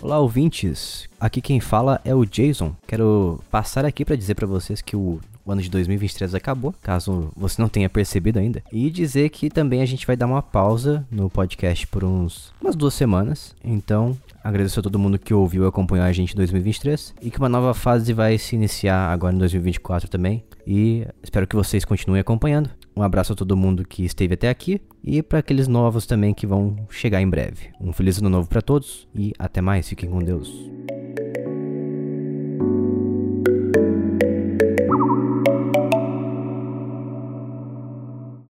Olá, ouvintes. Aqui quem fala é o Jason. Quero passar aqui para dizer para vocês que o o ano de 2023 acabou, caso você não tenha percebido ainda. E dizer que também a gente vai dar uma pausa no podcast por uns umas duas semanas. Então, agradeço a todo mundo que ouviu e acompanhou a gente em 2023 e que uma nova fase vai se iniciar agora em 2024 também. E espero que vocês continuem acompanhando. Um abraço a todo mundo que esteve até aqui e para aqueles novos também que vão chegar em breve. Um feliz ano novo para todos e até mais. Fiquem com Deus.